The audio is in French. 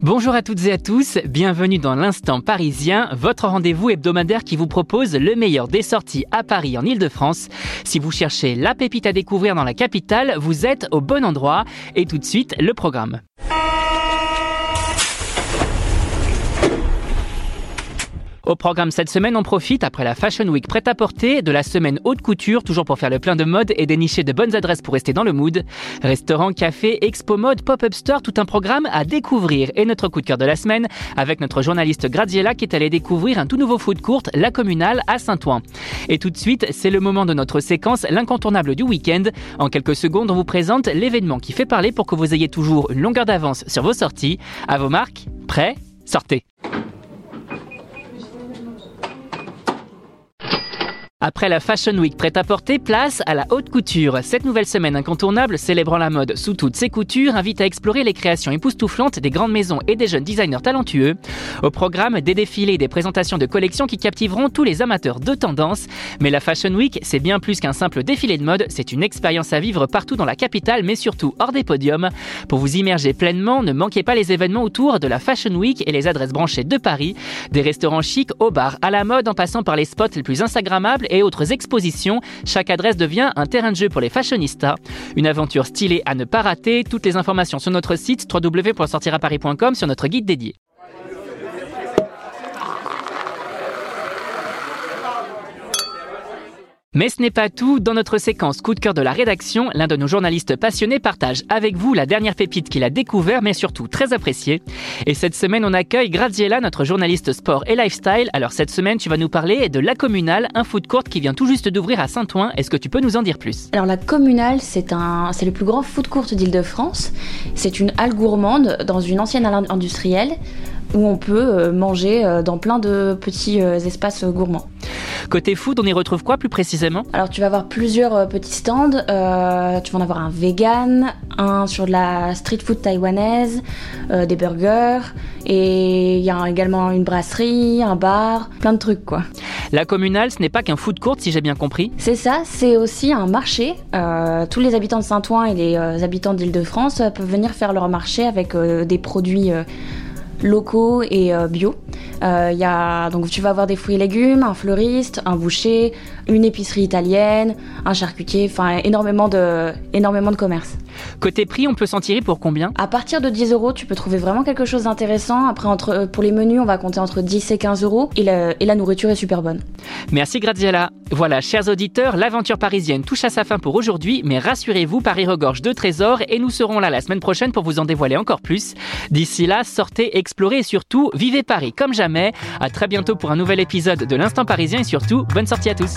Bonjour à toutes et à tous, bienvenue dans l'Instant Parisien, votre rendez-vous hebdomadaire qui vous propose le meilleur des sorties à Paris en Ile-de-France. Si vous cherchez la pépite à découvrir dans la capitale, vous êtes au bon endroit. Et tout de suite, le programme. Au programme cette semaine, on profite, après la Fashion Week prête à porter, de la semaine haute couture, toujours pour faire le plein de mode et dénicher de bonnes adresses pour rester dans le mood. Restaurant, café, expo mode, pop-up store, tout un programme à découvrir. Et notre coup de cœur de la semaine, avec notre journaliste Graziella qui est allé découvrir un tout nouveau food court, La Communale, à Saint-Ouen. Et tout de suite, c'est le moment de notre séquence, l'incontournable du week-end. En quelques secondes, on vous présente l'événement qui fait parler pour que vous ayez toujours une longueur d'avance sur vos sorties. À vos marques, prêts, sortez. Après la Fashion Week prête à porter, place à la haute couture. Cette nouvelle semaine incontournable, célébrant la mode sous toutes ses coutures, invite à explorer les créations époustouflantes des grandes maisons et des jeunes designers talentueux. Au programme, des défilés et des présentations de collections qui captiveront tous les amateurs de tendance. Mais la Fashion Week, c'est bien plus qu'un simple défilé de mode, c'est une expérience à vivre partout dans la capitale, mais surtout hors des podiums. Pour vous immerger pleinement, ne manquez pas les événements autour de la Fashion Week et les adresses branchées de Paris. Des restaurants chics au bar, à la mode, en passant par les spots les plus instagrammables et autres expositions. Chaque adresse devient un terrain de jeu pour les fashionistas. Une aventure stylée à ne pas rater. Toutes les informations sur notre site www.sortiraparis.com sur notre guide dédié. Mais ce n'est pas tout. Dans notre séquence coup de cœur de la rédaction, l'un de nos journalistes passionnés partage avec vous la dernière pépite qu'il a découvert, mais surtout très appréciée. Et cette semaine, on accueille Graziella, notre journaliste sport et lifestyle. Alors cette semaine, tu vas nous parler de La Communale, un food court qui vient tout juste d'ouvrir à Saint-Ouen. Est-ce que tu peux nous en dire plus? Alors La Communale, c'est le plus grand food court d'Île-de-France. C'est une halle gourmande dans une ancienne halle industrielle où on peut euh, manger euh, dans plein de petits euh, espaces gourmands. Côté food, on y retrouve quoi plus précisément? Alors tu vas avoir plusieurs petits stands. Euh, tu vas en avoir un vegan, un sur de la street food taïwanaise, euh, des burgers, et il y a également une brasserie, un bar, plein de trucs quoi. La communale, ce n'est pas qu'un food court si j'ai bien compris. C'est ça, c'est aussi un marché. Euh, tous les habitants de Saint-Ouen et les habitants d'Île-de-France peuvent venir faire leur marché avec des produits locaux et euh, bio. Euh, y a, donc tu vas avoir des fruits et légumes, un fleuriste, un boucher, une épicerie italienne, un charcutier, enfin énormément de, énormément de commerce. Côté prix, on peut s'en tirer pour combien? À partir de 10 euros, tu peux trouver vraiment quelque chose d'intéressant. Après, entre, euh, pour les menus, on va compter entre 10 et 15 euros. Et, et la nourriture est super bonne. Merci Graziella. Voilà, chers auditeurs, l'aventure parisienne touche à sa fin pour aujourd'hui. Mais rassurez-vous, Paris regorge de trésors et nous serons là la semaine prochaine pour vous en dévoiler encore plus. D'ici là, sortez, explorez et surtout, vivez Paris comme jamais. À très bientôt pour un nouvel épisode de l'Instant Parisien et surtout, bonne sortie à tous.